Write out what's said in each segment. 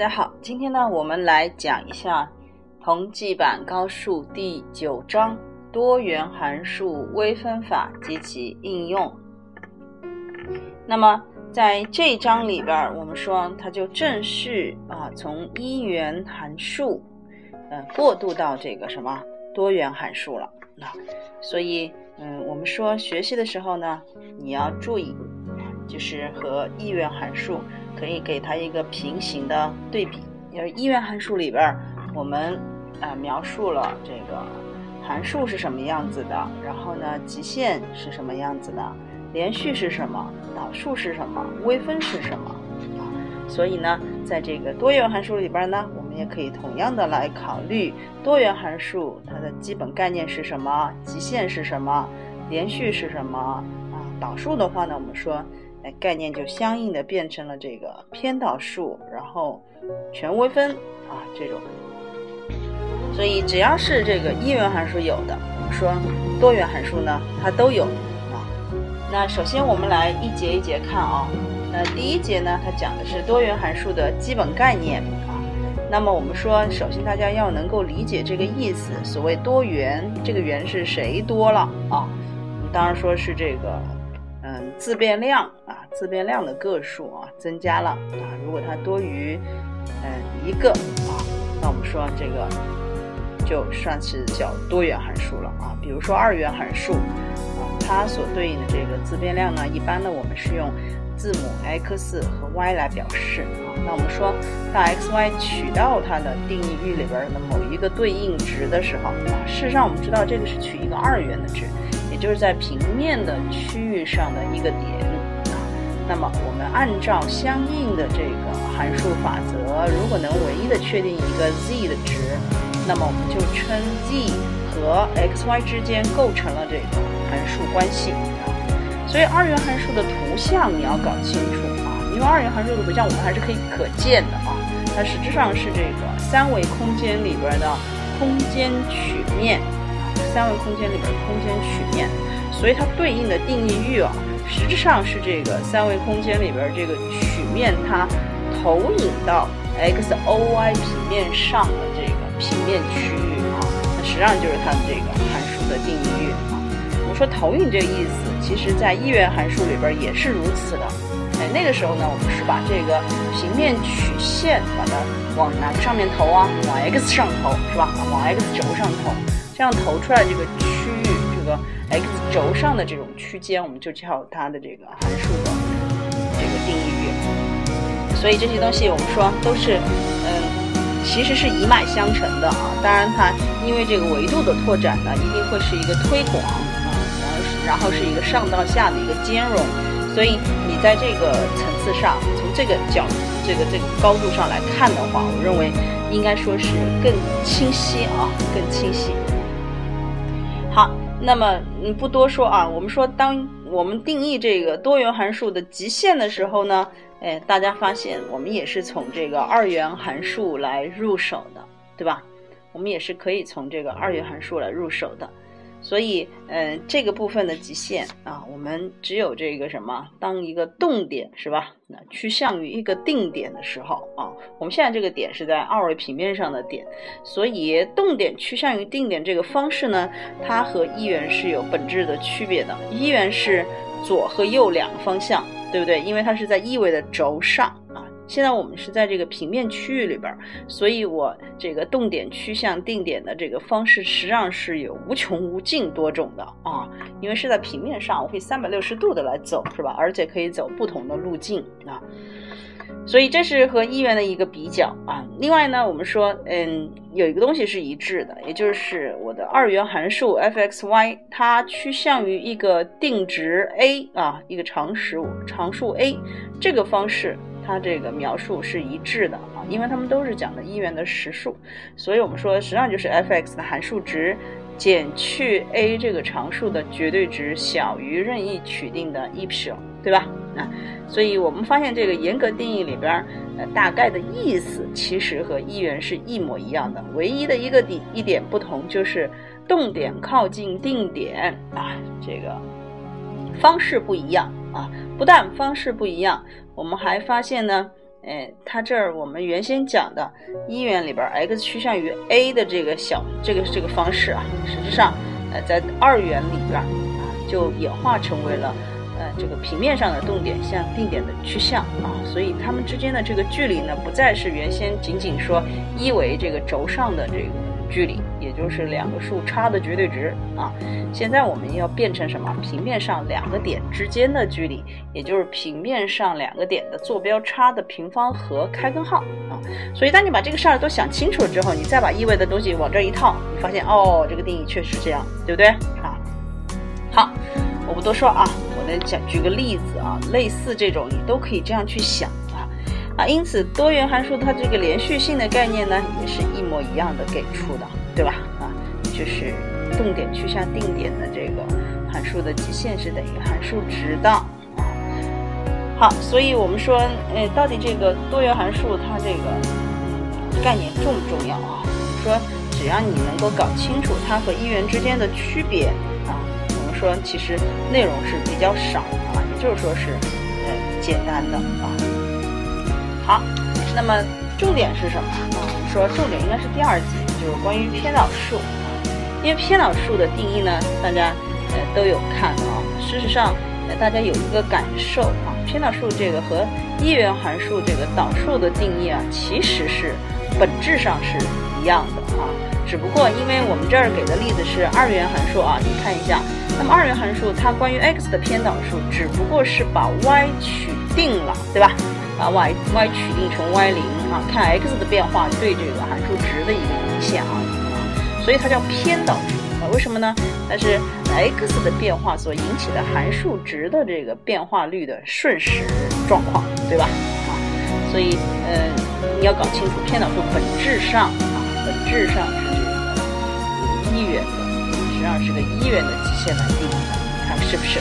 大家好，今天呢，我们来讲一下同济版高数第九章多元函数微分法及其应用。那么在这章里边，我们说它就正式啊，从一元函数，呃，过渡到这个什么多元函数了。那所以，嗯，我们说学习的时候呢，你要注意，就是和一元函数。可以给它一个平行的对比，因为一元函数里边，我们啊描述了这个函数是什么样子的，然后呢极限是什么样子的，连续是什么，导数是什么，微分是什么啊？所以呢，在这个多元函数里边呢，我们也可以同样的来考虑多元函数它的基本概念是什么，极限是什么，连续是什么啊？导数的话呢，我们说。哎，概念就相应的变成了这个偏导数，然后全微分啊这种。所以只要是这个一元函数有的，我们说多元函数呢它都有啊。那首先我们来一节一节看啊。那第一节呢，它讲的是多元函数的基本概念啊。那么我们说，首先大家要能够理解这个意思。所谓多元，这个元是谁多了啊？我们当然说是这个。嗯，自变量啊，自变量的个数啊增加了啊。如果它多于嗯一个啊，那我们说这个就算是叫多元函数了啊。比如说二元函数啊，它所对应的这个自变量呢，一般呢我们是用字母 x 和 y 来表示啊。那我们说当 x、y 取到它的定义域里边的某一个对应值的时候啊，事实上我们知道这个是取一个二元的值。就是在平面的区域上的一个点啊，那么我们按照相应的这个函数法则，如果能唯一的确定一个 z 的值，那么我们就称 z 和 x、y 之间构成了这个函数关系啊。所以二元函数的图像你要搞清楚啊，因为二元函数的图像我们还是可以可见的啊，它实质上是这个三维空间里边的空间曲面。三维空间里边的空间曲面，所以它对应的定义域啊，实质上是这个三维空间里边这个曲面它投影到 x o y 平面上的这个平面区域啊，那实际上就是它的这个函数的定义域啊。我们说投影这个意思，其实在一元函数里边也是如此的。哎，那个时候呢，我们是把这个平面曲线把它往哪个上面投啊？往 x 上投是吧？往 x 轴上投。这样投出来这个区域，这个 x 轴上的这种区间，我们就叫它的这个函数的这个定义域。所以这些东西我们说都是，嗯，其实是一脉相承的啊。当然它因为这个维度的拓展呢，一定会是一个推广啊，然后然后是一个上到下的一个兼容。所以你在这个层次上，从这个角这个这个高度上来看的话，我认为应该说是更清晰啊，更清晰。那么嗯，不多说啊。我们说，当我们定义这个多元函数的极限的时候呢，哎，大家发现我们也是从这个二元函数来入手的，对吧？我们也是可以从这个二元函数来入手的。所以，嗯，这个部分的极限啊，我们只有这个什么，当一个动点是吧？那趋向于一个定点的时候啊，我们现在这个点是在二维平面上的点，所以动点趋向于定点这个方式呢，它和一元是有本质的区别的。一元是左和右两个方向，对不对？因为它是在一维的轴上。现在我们是在这个平面区域里边，所以我这个动点趋向定点的这个方式，实际上是有无穷无尽多种的啊。因为是在平面上，我可以三百六十度的来走，是吧？而且可以走不同的路径啊。所以这是和一元的一个比较啊。另外呢，我们说，嗯，有一个东西是一致的，也就是我的二元函数 f(x,y) 它趋向于一个定值 a 啊，一个常数常数 a 这个方式。它这个描述是一致的啊，因为它们都是讲的一元的实数，所以我们说实际上就是 f(x) 的函数值减去 a 这个常数的绝对值小于任意取定的 epsilon，对吧？啊，所以我们发现这个严格定义里边，呃，大概的意思其实和一元是一模一样的，唯一的一个点一点不同就是动点靠近定点啊，这个方式不一样啊，不但方式不一样。我们还发现呢，哎，它这儿我们原先讲的一元里边 x 趋向于 a 的这个小这个这个方式啊，实质上呃在二元里边啊就演化成为了呃这个平面上的动点向定点的趋向啊，所以它们之间的这个距离呢不再是原先仅仅说一维这个轴上的这个。距离，也就是两个数差的绝对值啊。现在我们要变成什么？平面上两个点之间的距离，也就是平面上两个点的坐标差的平方和开根号啊。所以，当你把这个事儿都想清楚了之后，你再把意味的东西往这一套，你发现哦，这个定义确实这样，对不对啊？好，我不多说啊，我来讲举个例子啊，类似这种你都可以这样去想。啊，因此多元函数它这个连续性的概念呢，也是一模一样的给出的，对吧？啊，就是动点趋向定点的这个函数的极限是等于函数值的啊。好，所以我们说，呃，到底这个多元函数它这个概念重不重要啊？说，只要你能够搞清楚它和一元之间的区别啊，我们说其实内容是比较少啊，也就是说是呃简单的啊。好，那么重点是什么啊？我们说重点应该是第二节，就是关于偏导数啊。因为偏导数的定义呢，大家呃都有看啊。事实上，呃大家有一个感受啊，偏导数这个和一元函数这个导数的定义啊，其实是本质上是一样的啊。只不过因为我们这儿给的例子是二元函数啊，你看一下，那么二元函数它关于 x 的偏导数，只不过是把 y 取定了，对吧？把 y y 取定成 y 零啊，看 x 的变化对这个函数值的一个影响啊，所以它叫偏导数啊。为什么呢？它是 x 的变化所引起的函数值的这个变化率的瞬时状况，对吧？啊，所以呃，你要搞清楚偏导数本质上啊，本质上是这个一元的，实际上是个一元的极限来定义的，看是不是？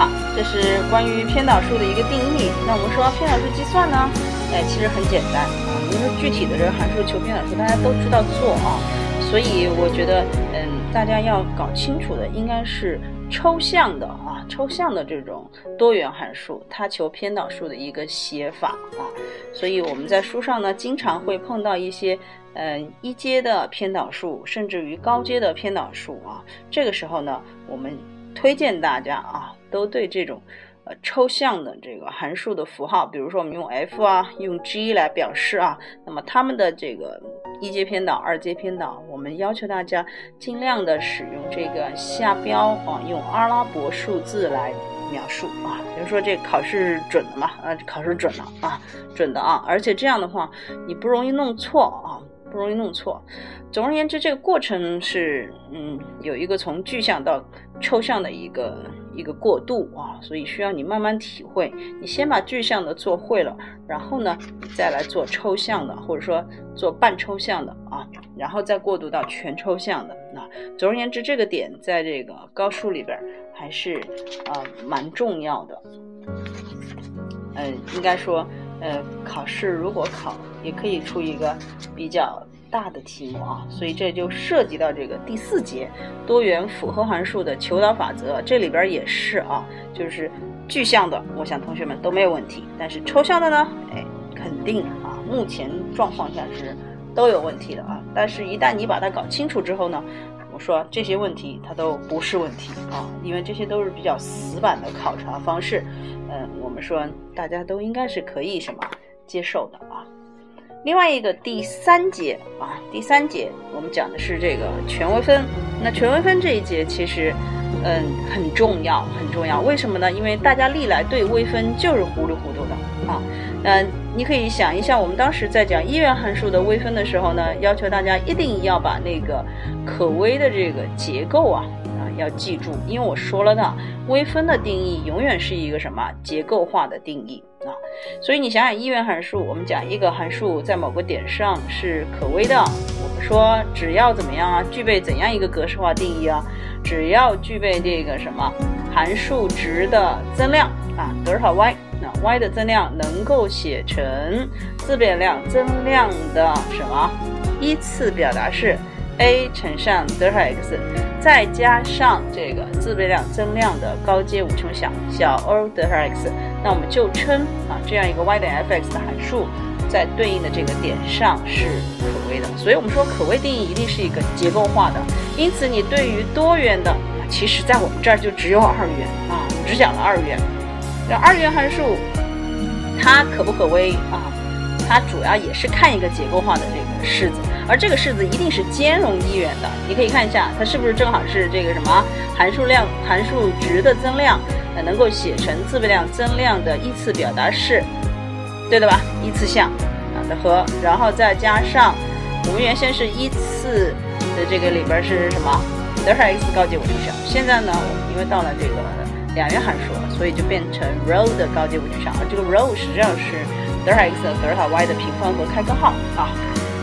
好，这是关于偏导数的一个定义。那我们说偏导数计算呢？哎，其实很简单啊。因为具体的这个函数求偏导数，大家都知道做啊。所以我觉得，嗯，大家要搞清楚的应该是抽象的啊，抽象的这种多元函数，它求偏导数的一个写法啊。所以我们在书上呢，经常会碰到一些，嗯，一阶的偏导数，甚至于高阶的偏导数啊。这个时候呢，我们推荐大家啊。都对这种，呃，抽象的这个函数的符号，比如说我们用 f 啊，用 g 来表示啊，那么它们的这个一阶偏导、二阶偏导，我们要求大家尽量的使用这个下标啊，用阿拉伯数字来描述啊，比如说这考试准的嘛，啊，考试准了啊，准的啊，而且这样的话你不容易弄错啊。不容易弄错。总而言之，这个过程是，嗯，有一个从具象到抽象的一个一个过渡啊，所以需要你慢慢体会。你先把具象的做会了，然后呢，再来做抽象的，或者说做半抽象的啊，然后再过渡到全抽象的。那总而言之，这个点在这个高数里边还是啊蛮重要的。嗯，应该说。呃，考试如果考，也可以出一个比较大的题目啊，所以这就涉及到这个第四节多元复合函数的求导法则，这里边也是啊，就是具象的，我想同学们都没有问题，但是抽象的呢，哎，肯定啊，目前状况下是都有问题的啊，但是一旦你把它搞清楚之后呢。我说这些问题它都不是问题啊，因为这些都是比较死板的考察方式。嗯，我们说大家都应该是可以什么接受的啊。另外一个第三节啊，第三节我们讲的是这个权微分。那权微分这一节其实嗯很重要，很重要。为什么呢？因为大家历来对微分就是糊里糊涂的啊。嗯，你可以想一下，我们当时在讲一元函数的微分的时候呢，要求大家一定要把那个可微的这个结构啊啊要记住，因为我说了的，微分的定义永远是一个什么结构化的定义啊。所以你想想一元函数，我们讲一个函数在某个点上是可微的，我们说只要怎么样啊，具备怎样一个格式化定义啊？只要具备这个什么函数值的增量啊，德尔塔 y。那 y 的增量能够写成自变量增量的什么？依次表达式 a 乘上德尔塔 x 再加上这个自变量增量的高阶无穷小小 O 德尔塔 x，那我们就称啊这样一个 y 等于 f(x) 的函数在对应的这个点上是可微的。所以我们说可微定义一定是一个结构化的。因此你对于多元的，其实在我们这儿就只有二元啊，我们只讲了二元。那二元函数它可不可微啊？它主要也是看一个结构化的这个式子，而这个式子一定是兼容一元的。你可以看一下，它是不是正好是这个什么函数量、函数值的增量，呃，能够写成自变量增量的依次表达式，对的吧？依次项啊的和，然后再加上我们原先是依次的这个里边是什么德尔塔 x 高阶无穷小，现在呢，我们因为到了这个两元函数，所以就变成 row 的高阶无穷小，而这个 row 实际上是。德尔塔 x 德尔塔 y 的平方和开根号啊，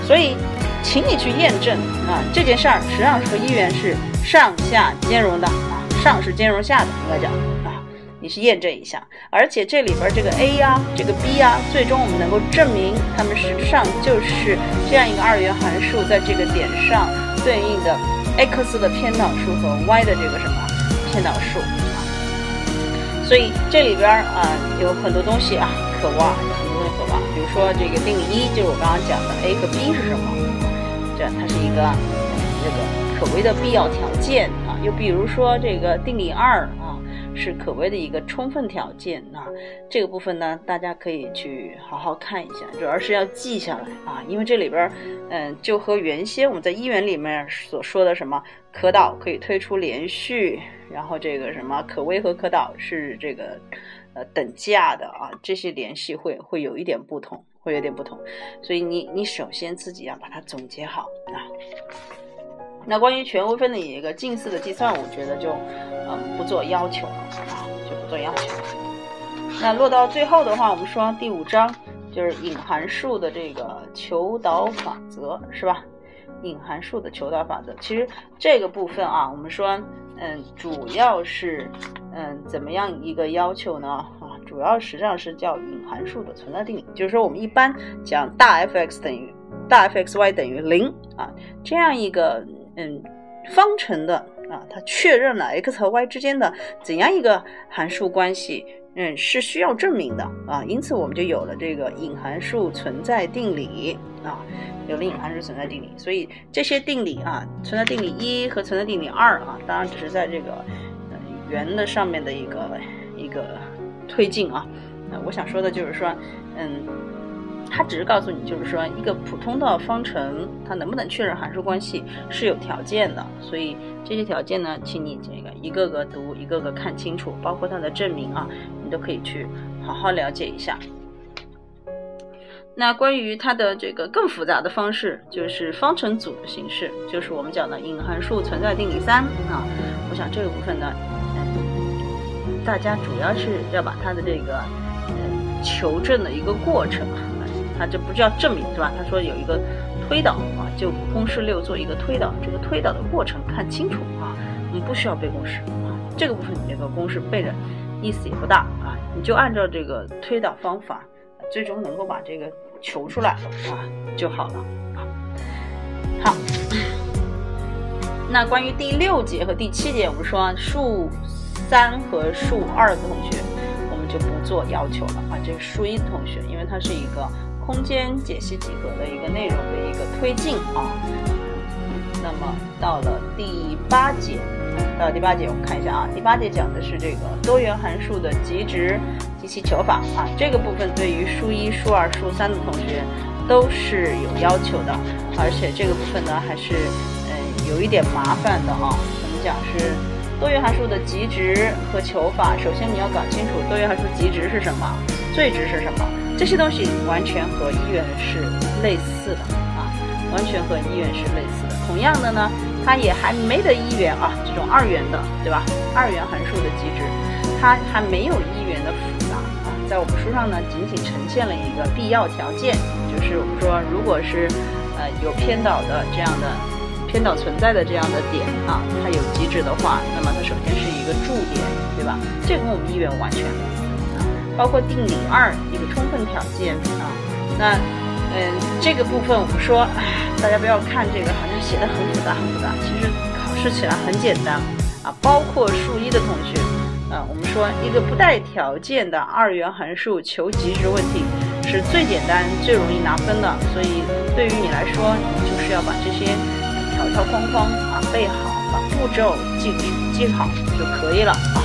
所以，请你去验证啊，这件事儿实际上是和一元是上下兼容的啊，上是兼容下的，应该讲啊，你是验证一下，而且这里边这个 a 呀，这个 b 呀，最终我们能够证明它们实际上就是这样一个二元函数在这个点上对应的 x 的偏导数和 y 的这个什么偏导数啊，所以这里边啊有很多东西啊可挖。很多东西可挖，比如说这个定理一就是我刚刚讲的 a 和 b 是什么？这它是一个这个可微的必要条件啊。又比如说这个定理二啊，是可微的一个充分条件啊。这个部分呢，大家可以去好好看一下，主要是要记下来啊，因为这里边嗯，就和原先我们在一元里面所说的什么可导可以推出连续，然后这个什么可微和可导是这个。呃，等价的啊，这些联系会会有一点不同，会有点不同，所以你你首先自己要把它总结好啊。那关于全微分的一个近似的计算，我觉得就嗯不做要求了啊，就不做要求。那落到最后的话，我们说第五章就是隐函数的这个求导法则，是吧？隐函数的求导法则，其实这个部分啊，我们说嗯，主要是。嗯，怎么样一个要求呢？主要实际上是叫隐函数的存在定理，就是说我们一般讲大 f(x) 等于大 f(x, y) 等于零啊，这样一个嗯方程的啊，它确认了 x 和 y 之间的怎样一个函数关系，嗯，是需要证明的啊，因此我们就有了这个隐函数存在定理啊，有了隐函数存在定理，所以这些定理啊，存在定理一和存在定理二啊，当然只是在这个。圆的上面的一个一个推进啊，那我想说的就是说，嗯，它只是告诉你，就是说一个普通的方程，它能不能确认函数关系是有条件的，所以这些条件呢，请你这个一个个读，一个个看清楚，包括它的证明啊，你都可以去好好了解一下。那关于它的这个更复杂的方式，就是方程组的形式，就是我们讲的隐函数存在定理三啊，我想这个部分呢。大家主要是要把它的这个呃求证的一个过程啊，它这不叫证明是吧？他说有一个推导啊，就公式六做一个推导，这个推导的过程看清楚啊，你不需要背公式啊，这个部分你这个公式背着意思也不大啊，你就按照这个推导方法，最终能够把这个求出来啊就好了啊。好，那关于第六节和第七节，我们说数。三和数二的同学，我们就不做要求了啊。这是数一的同学，因为它是一个空间解析几何的一个内容的一个推进啊。那么到了第八节，到第八节我们看一下啊。第八节讲的是这个多元函数的极值及其求法啊。这个部分对于数一、数二、数三的同学都是有要求的，而且这个部分呢还是嗯有一点麻烦的啊。怎么讲是？多元函数的极值和求法，首先你要搞清楚多元函数极值是什么，最值是什么，这些东西完全和一元是类似的啊，完全和一元是类似的。同样的呢，它也还没得一元啊，这种二元的，对吧？二元函数的极值，它还没有一元的复杂啊。在我们书上呢，仅仅呈现了一个必要条件，就是我们说，如果是呃有偏导的这样的。偏导存在的这样的点啊，它有极值的话，那么它首先是一个驻点，对吧？这跟我们一元完全啊，包括定理二一个充分条件啊。那嗯，这个部分我们说，哎，大家不要看这个好像写的很复杂很复杂，其实考试起来很简单啊，包括数一的同学，啊，我们说一个不带条件的二元函数求极值问题是最简单、最容易拿分的，所以对于你来说，你就是要把这些条框框啊背好，把步骤记记好就可以了啊。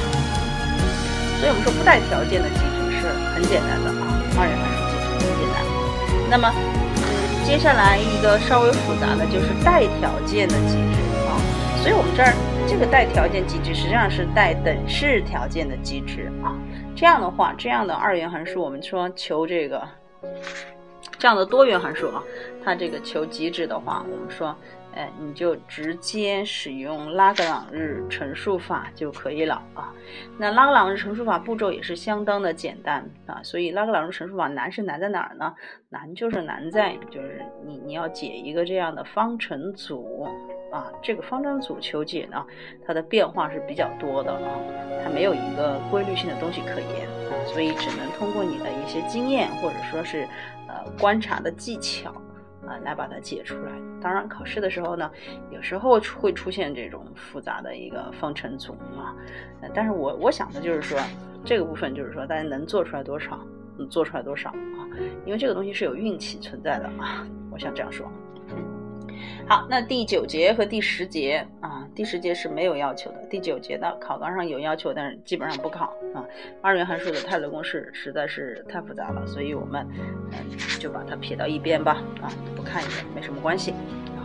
所以我们说不带条件的极值是很简单的啊，二元函数极值很简单。那么，接下来一个稍微复杂的就是带条件的极值啊。所以，我们这儿这个带条件极值实际上是带等式条件的极值啊。这样的话，这样的二元函数，我们说求这个这样的多元函数啊，它这个求极值的话，我们说，哎，你就直接使用拉格朗日乘数法就可以了啊。那拉格朗日乘数法步骤也是相当的简单啊。所以，拉格朗日乘数法难是难在哪儿呢？难就是难在就是你你要解一个这样的方程组。啊，这个方程组求解呢，它的变化是比较多的啊，它没有一个规律性的东西可言啊，所以只能通过你的一些经验或者说是呃观察的技巧啊来把它解出来。当然，考试的时候呢，有时候会出现这种复杂的一个方程组啊，但是我我想的就是说，这个部分就是说大家能做出来多少，能做出来多少啊，因为这个东西是有运气存在的啊，我想这样说。好，那第九节和第十节啊，第十节是没有要求的，第九节的考纲上有要求，但是基本上不考啊。二元函数的泰勒公式实在是太复杂了，所以我们嗯就把它撇到一边吧啊，不看也没什么关系啊。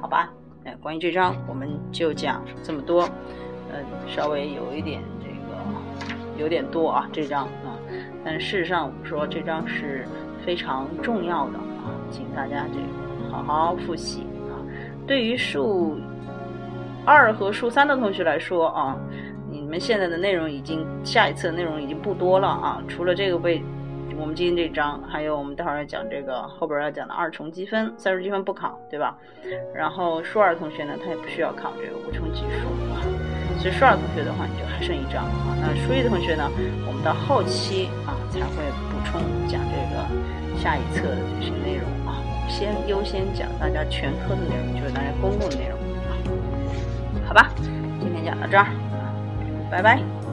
好吧，哎，关于这章我们就讲这么多，嗯，稍微有一点这个有点多啊这章啊，但事实上我们说这章是非常重要的啊，请大家这个好好复习啊。对于数二和数三的同学来说啊，你们现在的内容已经下一次的内容已经不多了啊。除了这个背，我们今天这章，还有我们待会儿要讲这个后边要讲的二重积分、三重积分不考，对吧？然后数二同学呢，他也不需要考这个无穷级数啊。所以数二同学的话，你就还剩一章啊。那数一同学呢，我们到后期啊才会补充讲这个下一册的这些内容。先优先讲大家全科的内容，就是大家公共的内容，好吧，今天讲到这儿，拜拜。